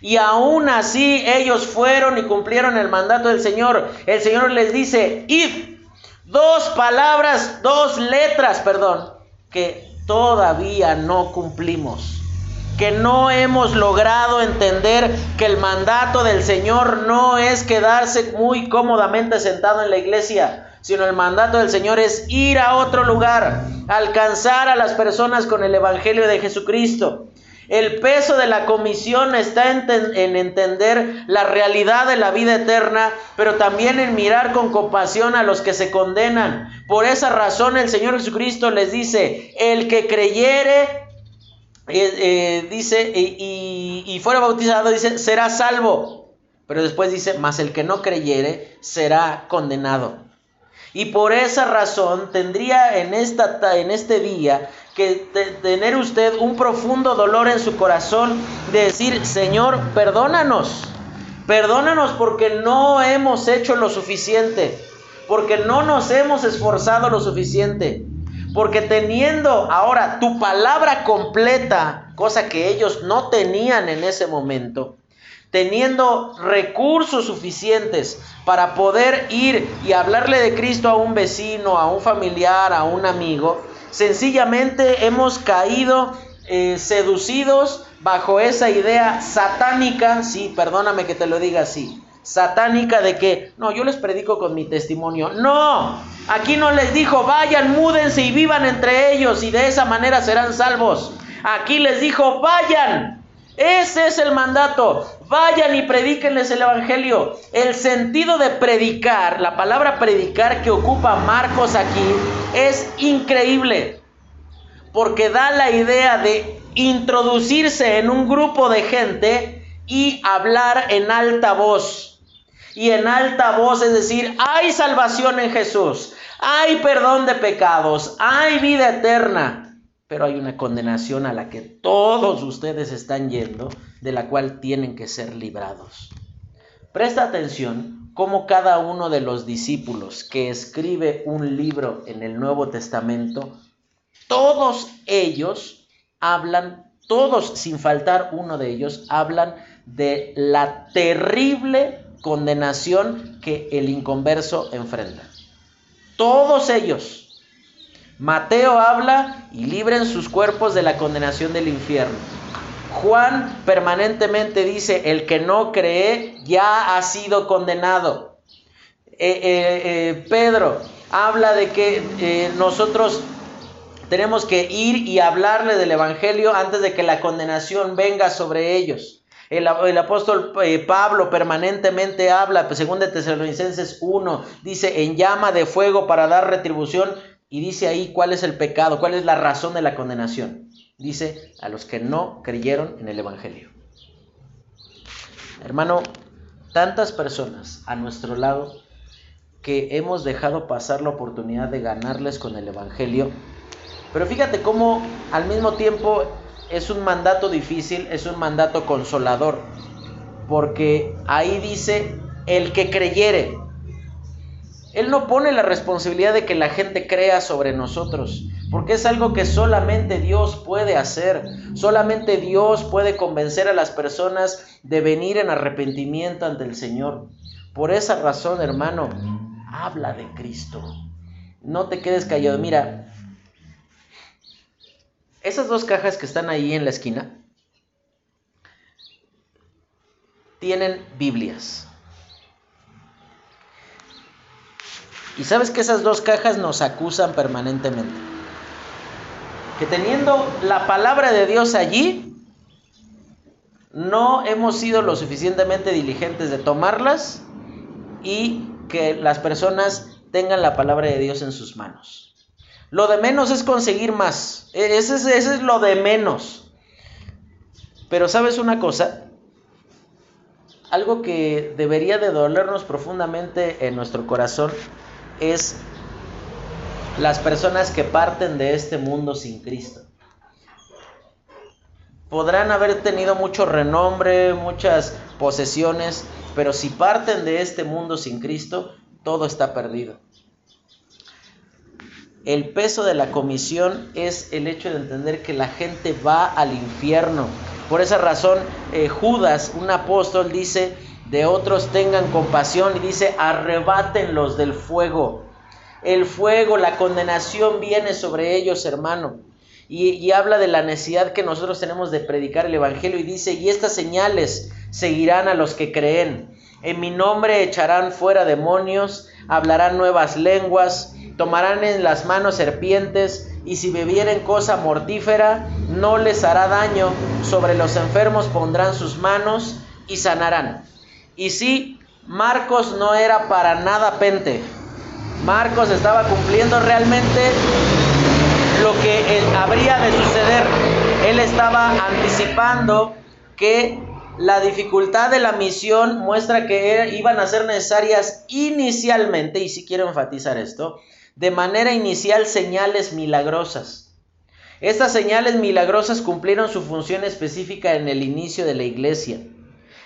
Y aún así ellos fueron y cumplieron el mandato del Señor. El Señor les dice, id. Dos palabras, dos letras, perdón, que todavía no cumplimos que no hemos logrado entender que el mandato del Señor no es quedarse muy cómodamente sentado en la iglesia, sino el mandato del Señor es ir a otro lugar, alcanzar a las personas con el Evangelio de Jesucristo. El peso de la comisión está en, en, entender la realidad de la vida eterna, pero también en mirar con compasión a los que se condenan. Por esa razón el Señor Jesucristo les dice, el que creyere eh, eh, dice, y, y, fuera bautizado, dice, será salvo. Pero después dice, mas el que no creyere será condenado. Y por esa razón tendría en, esta, en este día que tener usted un profundo dolor en su corazón de decir, Señor, perdónanos. Perdónanos porque no hemos hecho lo suficiente, porque no nos hemos esforzado lo suficiente. Porque teniendo ahora tu palabra completa, cosa que ellos no tenían en ese momento, teniendo recursos suficientes para poder ir y hablarle de Cristo a un vecino, a un familiar, a un amigo, sencillamente hemos caído eh, seducidos bajo esa idea satánica, sí, perdóname que te lo diga así, satánica de que, no, yo les predico con mi testimonio. No, aquí no les dijo, vayan, múdense y vivan entre ellos y de esa manera serán salvos. Aquí les dijo, vayan. Ese es el mandato. Vayan y predíquenles el Evangelio. El sentido de predicar, la palabra predicar que ocupa Marcos aquí, es increíble. Porque da la idea de introducirse en un grupo de gente y hablar en alta voz y en alta voz, es decir, hay salvación en Jesús, hay perdón de pecados, hay vida eterna, pero hay una condenación a la que todos ustedes están yendo, de la cual tienen que ser librados. Presta atención cómo cada uno de los discípulos que escribe un libro en el Nuevo Testamento, todos ellos hablan, todos sin faltar uno de ellos, hablan de la terrible condenación que el inconverso enfrenta. Todos ellos. Mateo habla y libren sus cuerpos de la condenación del infierno. Juan permanentemente dice, el que no cree ya ha sido condenado. Eh, eh, eh, Pedro habla de que nosotros tenemos que ir y hablarle del Evangelio antes de que la condenación venga sobre ellos. El, apóstol eh, Pablo permanentemente habla, según de Tesalonicenses 1, dice en llama de fuego para dar retribución y dice ahí cuál es el pecado, cuál es la razón de la condenación. Dice a los que no creyeron en el Evangelio. Hermano, tantas personas a nuestro lado que hemos dejado pasar la oportunidad de ganarles con el Evangelio. Pero fíjate cómo al mismo tiempo es un mandato difícil, es un mandato consolador, porque ahí dice el que creyere. Él no pone la responsabilidad de que la gente crea sobre nosotros, porque es algo que solamente Dios puede hacer. Solamente Dios puede convencer a las personas de venir en arrepentimiento ante el Señor. Por esa razón, hermano, habla de Cristo. No te quedes callado. Mira, esas dos cajas que están ahí en la esquina tienen Biblias. Y sabes que esas dos cajas nos acusan permanentemente. Que teniendo la palabra de Dios allí, no hemos sido lo suficientemente diligentes de tomarlas y que las personas tengan la palabra de Dios en sus manos. Lo de menos es conseguir más. E, ese es, es lo de menos. Pero sabes una cosa, algo que debería de dolernos profundamente en nuestro corazón es las personas que parten de este mundo sin Cristo. Podrán haber tenido mucho renombre, muchas posesiones, pero si parten de este mundo sin Cristo, todo está perdido. El peso de la comisión es el hecho de entender que la gente va al infierno. Por esa razón, eh, Judas, un apóstol, dice, de otros tengan compasión y dice, arrebátenlos del fuego. El fuego, la condenación viene sobre ellos, hermano. Y, y, habla de la necesidad que nosotros tenemos de predicar el Evangelio y dice, y estas señales seguirán a los que creen. En mi nombre echarán fuera demonios, hablarán nuevas lenguas, tomarán en las manos serpientes, y si bebieren cosa mortífera, no les hará daño. Sobre los enfermos pondrán sus manos y sanarán. Y si Marcos no era para nada pente. Marcos estaba cumpliendo realmente lo que habría de suceder. Él estaba anticipando que la dificultad de la misión muestra que iban a ser necesarias inicialmente, y si quiero enfatizar esto, de manera inicial señales milagrosas. Estas señales milagrosas cumplieron su función específica en el inicio de la iglesia.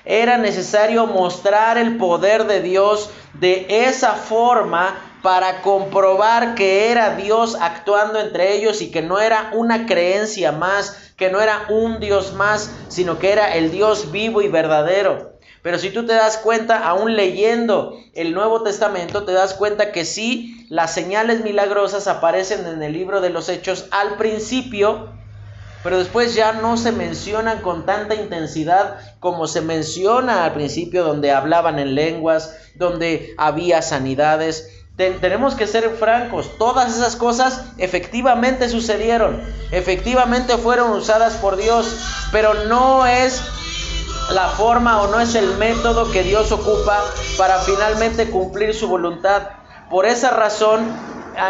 Era necesario mostrar el poder de Dios de esa forma para comprobar que era Dios actuando entre ellos y que no era una creencia más, que no era un Dios más, sino que era el Dios vivo y verdadero. Pero si tú te das cuenta, aún leyendo el Nuevo Testamento, te das cuenta que sí, las señales milagrosas aparecen en el libro de los Hechos al principio, pero después ya no se mencionan con tanta intensidad como se menciona al principio, donde hablaban en lenguas, donde había sanidades, tenemos que ser francos, todas esas cosas efectivamente sucedieron, efectivamente fueron usadas por Dios, pero no es la forma o no es el método que Dios ocupa para finalmente cumplir su voluntad. Por esa razón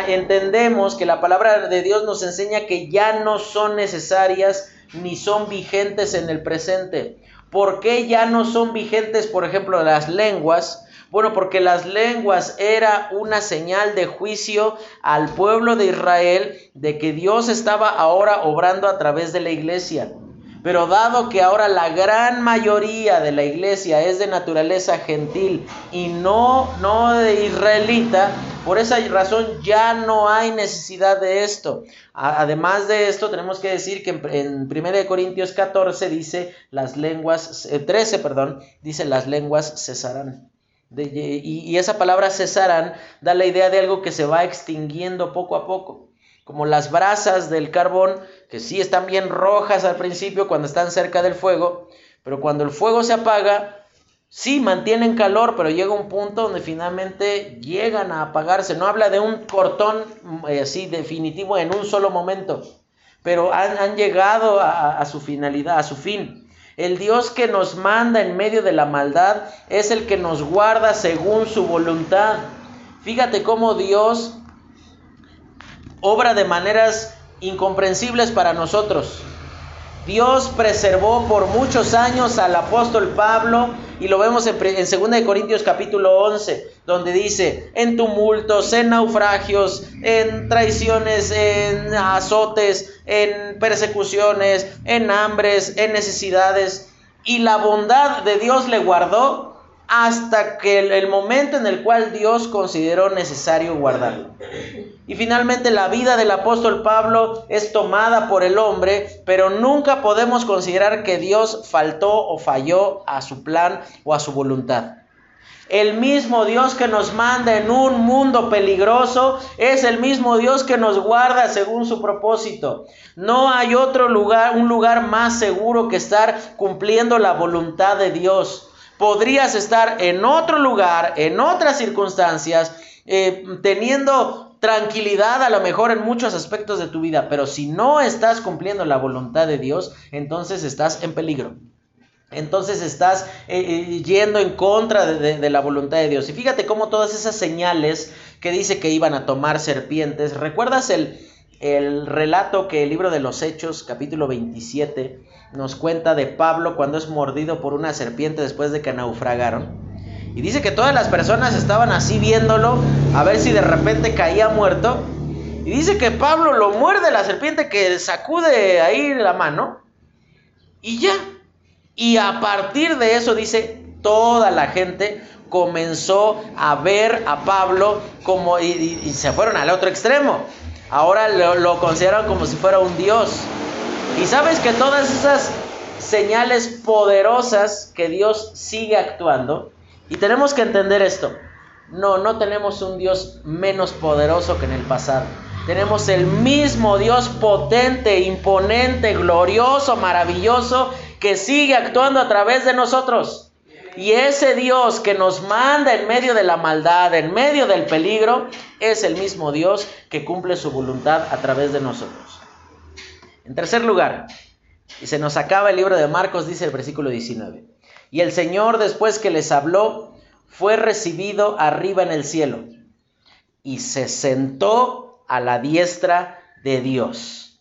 entendemos que la palabra de Dios nos enseña que ya no son necesarias ni son vigentes en el presente. ¿Por qué ya no son vigentes, por ejemplo, las lenguas? Bueno, porque las lenguas era una señal de juicio al pueblo de Israel de que Dios estaba ahora obrando a través de la iglesia. Pero dado que ahora la gran mayoría de la iglesia es de naturaleza gentil y no, no de israelita, por esa razón ya no hay necesidad de esto. Además de esto, tenemos que decir que en 1 Corintios 14 dice las lenguas, 13, eh, perdón, dice las lenguas cesarán y, esa palabra cesarán da la idea de algo que se va extinguiendo poco a poco. Como las brasas del carbón, que sí están bien rojas al principio cuando están cerca del fuego, pero cuando el fuego se apaga, sí mantienen calor, pero llega un punto donde finalmente llegan a apagarse. No habla de un cortón eh, así definitivo en un solo momento, pero han, llegado a su finalidad, a su fin. El Dios que nos manda en medio de la maldad es el que nos guarda según su voluntad. Fíjate cómo Dios obra de maneras incomprensibles para nosotros. Dios preservó por muchos años al apóstol Pablo y lo vemos en, en 2 Corintios capítulo 11, donde dice, en tumultos, en naufragios, en traiciones, en azotes, en persecuciones, en hambres, en necesidades. Y la bondad de Dios le guardó hasta que el, momento en el cual Dios consideró necesario guardarlo. Y finalmente la vida del apóstol Pablo es tomada por el hombre, pero nunca podemos considerar que Dios faltó o falló a su plan o a su voluntad. El mismo Dios que nos manda en un mundo peligroso es el mismo Dios que nos guarda según su propósito. No hay otro lugar, un lugar más seguro que estar cumpliendo la voluntad de Dios podrías estar en otro lugar, en otras circunstancias, eh, teniendo tranquilidad a lo mejor en muchos aspectos de tu vida, pero si no estás cumpliendo la voluntad de Dios, entonces estás en peligro. Entonces estás eh, eh, yendo en contra de, la voluntad de Dios. Y fíjate cómo todas esas señales que dice que iban a tomar serpientes, ¿recuerdas el, el relato que el libro de los Hechos, capítulo 27, nos cuenta de Pablo cuando es mordido por una serpiente después de que naufragaron. Y dice que todas las personas estaban así viéndolo, a ver si de repente caía muerto. Y dice que Pablo lo muerde la serpiente que sacude ahí la mano. Y ya. Y a partir de eso dice, toda la gente comenzó a ver a Pablo como y, se fueron al otro extremo. Ahora lo, lo consideran como si fuera un dios. Y sabes que todas esas señales poderosas que Dios sigue actuando, y tenemos que entender esto. No, no tenemos un Dios menos poderoso que en el pasado. Tenemos el mismo Dios potente, imponente, glorioso, maravilloso, que sigue actuando a través de nosotros. Y ese Dios que nos manda en medio de la maldad, en medio del peligro, es el mismo Dios que cumple su voluntad a través de nosotros. En tercer lugar, y se nos acaba el libro de Marcos, dice el versículo 19. Y el Señor, después que les habló, fue recibido arriba en el cielo y se sentó a la diestra de Dios.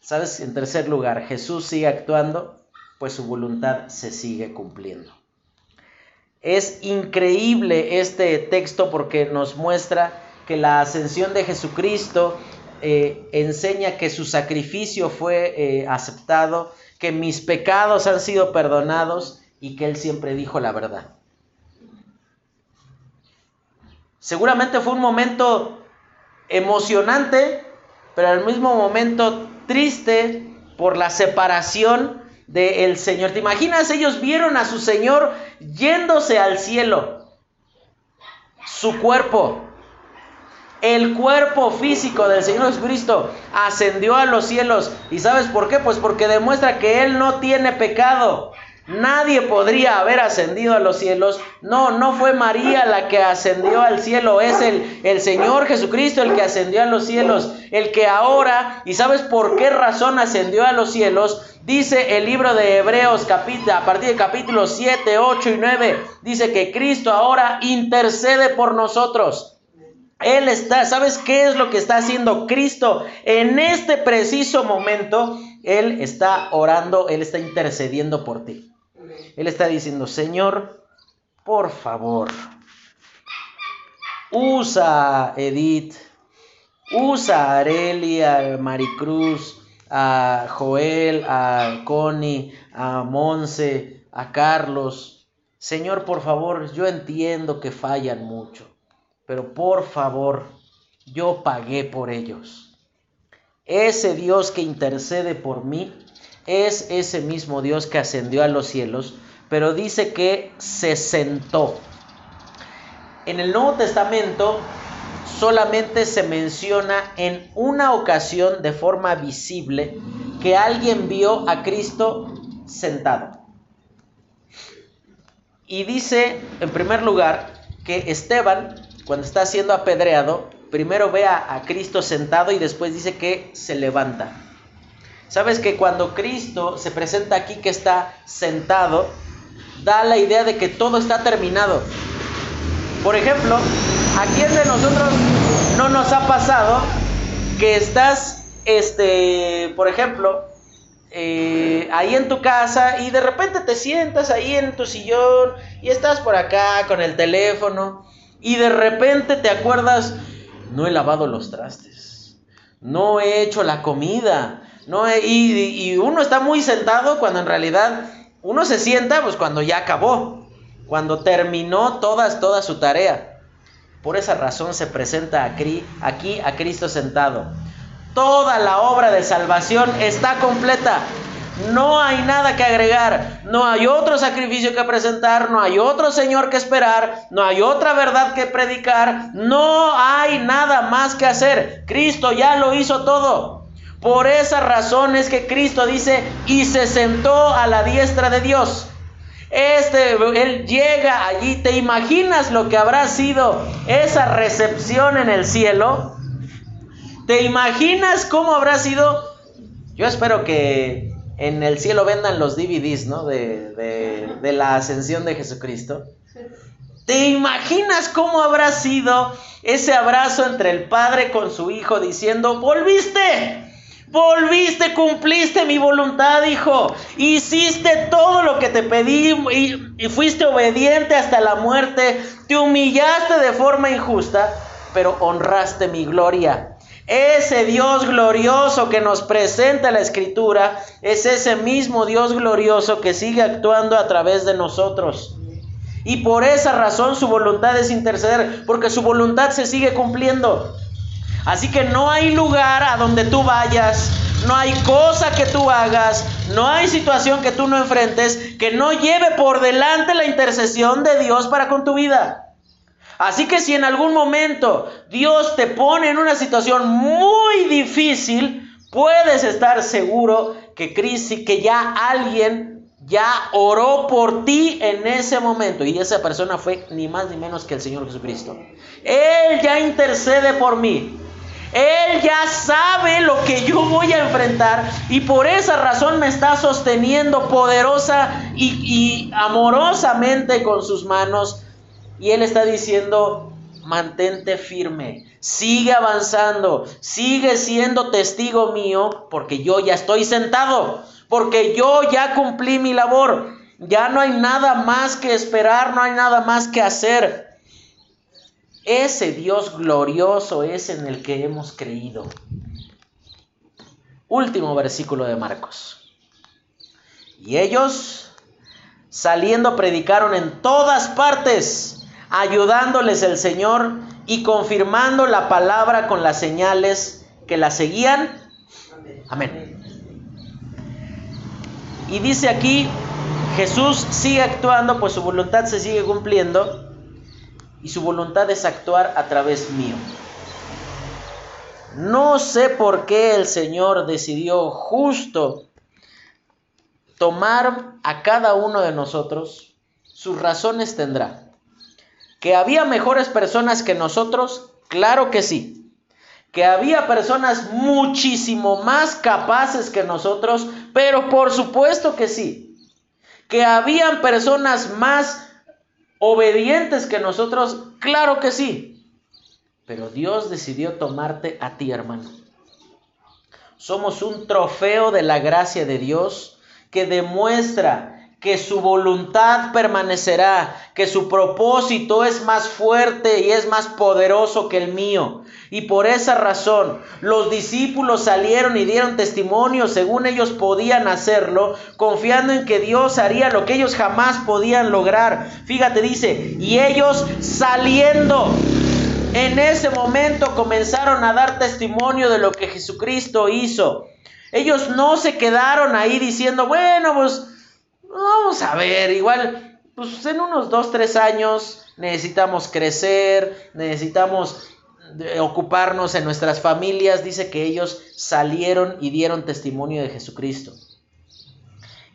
¿Sabes? En tercer lugar, Jesús sigue actuando, pues su voluntad se sigue cumpliendo. Es increíble este texto porque nos muestra que la ascensión de Jesucristo eh, enseña que su sacrificio fue eh, aceptado, que mis pecados han sido perdonados y que Él siempre dijo la verdad. Seguramente fue un momento emocionante, pero al mismo momento triste por la separación del Señor. ¿Te imaginas? Ellos vieron a su Señor yéndose al cielo. Su cuerpo, el cuerpo físico del Señor Jesucristo ascendió a los cielos. ¿Y sabes por qué? Pues porque demuestra que Él no tiene pecado. Nadie podría haber ascendido a los cielos. No, no fue María la que ascendió al cielo. Es el, el Señor Jesucristo el que ascendió a los cielos. El que ahora, ¿y sabes por qué razón ascendió a los cielos? Dice el libro de Hebreos a partir de capítulos 7, 8 y 9. Dice que Cristo ahora intercede por nosotros. Él está, ¿sabes qué es lo que está haciendo Cristo? En este preciso momento, Él está orando, Él está intercediendo por ti. Él está diciendo, Señor, por favor, usa a Edith, usa a Arelia, a Maricruz, a Joel, a Connie, a Monse, a Carlos. Señor, por favor, yo entiendo que fallan mucho pero por favor, yo pagué por ellos. Ese Dios que intercede por mí es ese mismo Dios que ascendió a los cielos, pero dice que se sentó. En el Nuevo Testamento solamente se menciona en una ocasión de forma visible que alguien vio a Cristo sentado. Y dice, en primer lugar, que Esteban cuando está siendo apedreado, primero ve a, Cristo sentado y después dice que se levanta. Sabes que cuando Cristo se presenta aquí que está sentado, da la idea de que todo está terminado. Por ejemplo, ¿a quién de nosotros no nos ha pasado que estás, este, por ejemplo, eh, ahí en tu casa y de repente te sientas ahí en tu sillón y estás por acá con el teléfono y de repente te acuerdas, no he lavado los trastes, no he hecho la comida, no y, uno está muy sentado cuando en realidad uno se sienta pues cuando ya acabó, cuando terminó todas, toda su tarea. Por esa razón se presenta aquí a Cristo sentado. Toda la obra de salvación está completa. No hay nada que agregar, no hay otro sacrificio que presentar, no hay otro Señor que esperar, no hay otra verdad que predicar, no hay nada más que hacer. Cristo ya lo hizo todo. Por esa razón es que Cristo dice, y se sentó a la diestra de Dios. Este, él llega allí, ¿te imaginas lo que habrá sido esa recepción en el cielo? ¿Te imaginas cómo habrá sido? Yo espero que en el cielo vendan los DVDs, ¿no? De, de, la ascensión de Jesucristo. ¿Te imaginas cómo habrá sido ese abrazo entre el padre con su hijo diciendo, volviste, Volviste, cumpliste mi voluntad, hijo. Hiciste todo lo que te pedí y, y, fuiste obediente hasta la muerte. Te humillaste de forma injusta, pero honraste mi gloria. Ese Dios glorioso que nos presenta la escritura es ese mismo Dios glorioso que sigue actuando a través de nosotros. Y por esa razón su voluntad es interceder, porque su voluntad se sigue cumpliendo. Así que no hay lugar a donde tú vayas, no hay cosa que tú hagas, no hay situación que tú no enfrentes que no lleve por delante la intercesión de Dios para con tu vida. Así que si en algún momento Dios te pone en una situación muy difícil, puedes estar seguro que, que ya alguien ya oró por ti en ese momento. Y esa persona fue ni más ni menos que el Señor Jesucristo. Él ya intercede por mí. Él ya sabe lo que yo voy a enfrentar y por esa razón me está sosteniendo poderosa y amorosamente con sus manos y Él está diciendo, mantente firme, sigue avanzando, sigue siendo testigo mío, porque yo ya estoy sentado, porque yo ya cumplí mi labor, ya no hay nada más que esperar, no hay nada más que hacer. Ese Dios glorioso es en el que hemos creído. Último versículo de Marcos. Y ellos, saliendo, predicaron en todas partes ayudándoles el Señor y confirmando la palabra con las señales que la seguían. Amén. Y dice aquí, Jesús sigue actuando, pues su voluntad se sigue cumpliendo y su voluntad es actuar a través mío. No sé por qué el Señor decidió justo tomar a cada uno de nosotros, sus razones tendrá. ¿Que había mejores personas que nosotros? Claro que sí. Que había personas muchísimo más capaces que nosotros, pero por supuesto que sí. Que habían personas más obedientes que nosotros, claro que sí. Pero Dios decidió tomarte a ti, hermano. Somos un trofeo de la gracia de Dios que demuestra que su voluntad permanecerá, que su propósito es más fuerte y es más poderoso que el mío. Y por esa razón los discípulos salieron y dieron testimonio según ellos podían hacerlo, confiando en que Dios haría lo que ellos jamás podían lograr. Fíjate, dice, y ellos saliendo. En ese momento comenzaron a dar testimonio de lo que Jesucristo hizo. Ellos no se quedaron ahí diciendo, bueno, pues Vamos a ver, igual, pues en unos 2, 3 años necesitamos crecer, necesitamos eh, ocuparnos en nuestras familias. Dice que ellos salieron y dieron testimonio de Jesucristo.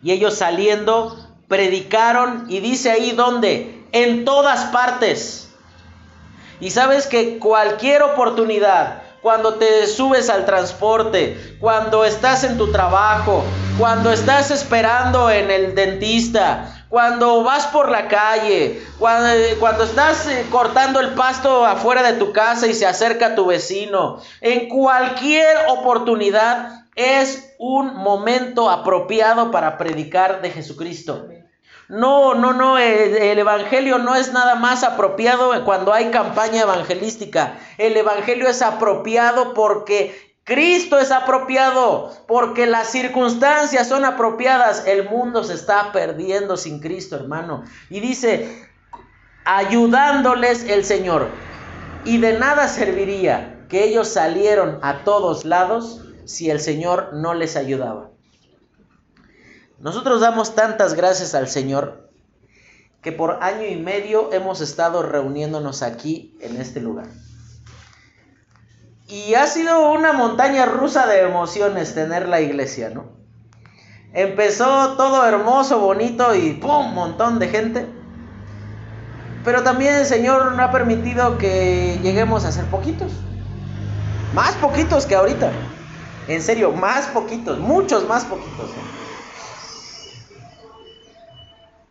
Y ellos saliendo, predicaron y dice ahí dónde, en todas partes. Y sabes que cualquier oportunidad cuando te subes al transporte, cuando estás en tu trabajo, cuando estás esperando en el dentista, cuando vas por la calle, cuando, estás eh, cortando el pasto afuera de tu casa y se acerca tu vecino, en cualquier oportunidad es un momento apropiado para predicar de Jesucristo. No, no, no, el, Evangelio no es nada más apropiado cuando hay campaña evangelística. El Evangelio es apropiado porque Cristo es apropiado, porque las circunstancias son apropiadas. El mundo se está perdiendo sin Cristo, hermano. Y dice, ayudándoles el Señor. Y de nada serviría que ellos salieron a todos lados si el Señor no les ayudaba. Nosotros damos tantas gracias al Señor que por año y medio hemos estado reuniéndonos aquí en este lugar. Y ha sido una montaña rusa de emociones tener la iglesia, ¿no? Empezó todo hermoso, bonito y ¡pum! montón de gente. Pero también el Señor no ha permitido que lleguemos a ser poquitos. Más poquitos que ahorita. En serio, más poquitos, muchos más poquitos. ¿eh?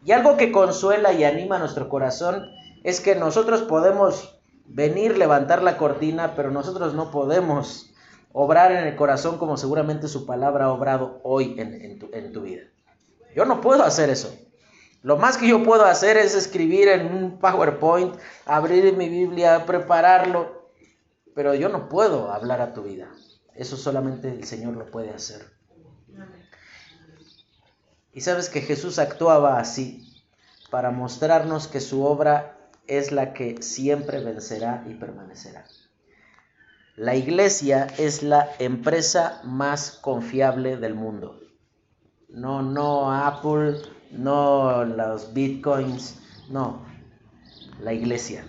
Y algo que consuela y anima nuestro corazón es que nosotros podemos venir, levantar la cortina, pero nosotros no podemos obrar en el corazón como seguramente su palabra ha obrado hoy en, tu, en tu vida. Yo no puedo hacer eso. Lo más que yo puedo hacer es escribir en un PowerPoint, abrir mi Biblia, prepararlo, pero yo no puedo hablar a tu vida. Eso solamente el Señor lo puede hacer. Y sabes que Jesús actuaba así para mostrarnos que su obra es la que siempre vencerá y permanecerá. La iglesia es la empresa más confiable del mundo. No, no Apple, no los bitcoins, no, la iglesia.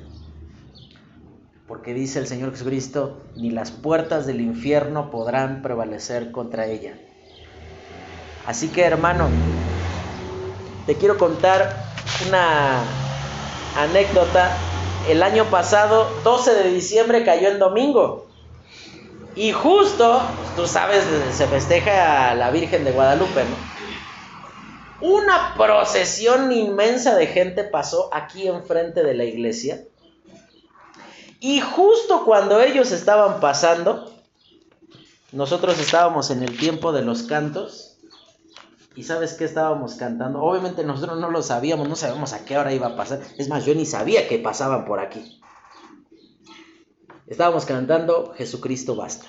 Porque dice el Señor Jesucristo, ni las puertas del infierno podrán prevalecer contra ella. Así que hermano, te quiero contar una anécdota. El año pasado, 12 de diciembre, cayó en domingo. Y justo, tú sabes, se festeja a la Virgen de Guadalupe, ¿no? Una procesión inmensa de gente pasó aquí enfrente de la iglesia. Y justo cuando ellos estaban pasando, nosotros estábamos en el tiempo de los cantos. ¿Y sabes qué estábamos cantando? Obviamente nosotros no lo sabíamos, no sabíamos a qué hora iba a pasar. Es más, yo ni sabía que pasaban por aquí. Estábamos cantando Jesucristo basta.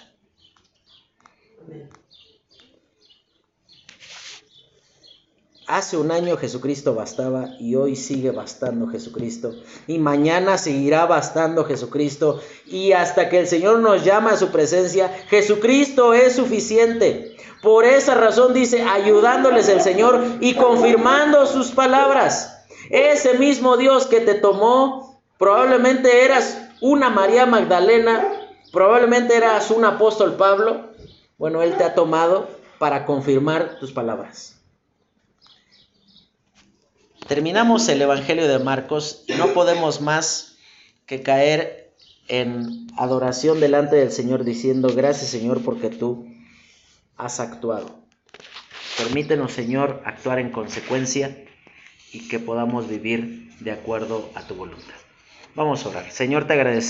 Hace un año Jesucristo bastaba y hoy sigue bastando Jesucristo. Y mañana seguirá bastando Jesucristo. Y hasta que el Señor nos llama a su presencia, Jesucristo es suficiente. Por esa razón dice, ayudándoles el Señor y confirmando sus palabras. Ese mismo Dios que te tomó, probablemente eras una María Magdalena, probablemente eras un apóstol Pablo. Bueno, Él te ha tomado para confirmar tus palabras. Terminamos el Evangelio de Marcos y no podemos más que caer en adoración delante del Señor diciendo, gracias Señor porque tú has actuado. Permítenos Señor actuar en consecuencia y que podamos vivir de acuerdo a tu voluntad. Vamos a orar. Señor, te agradecemos.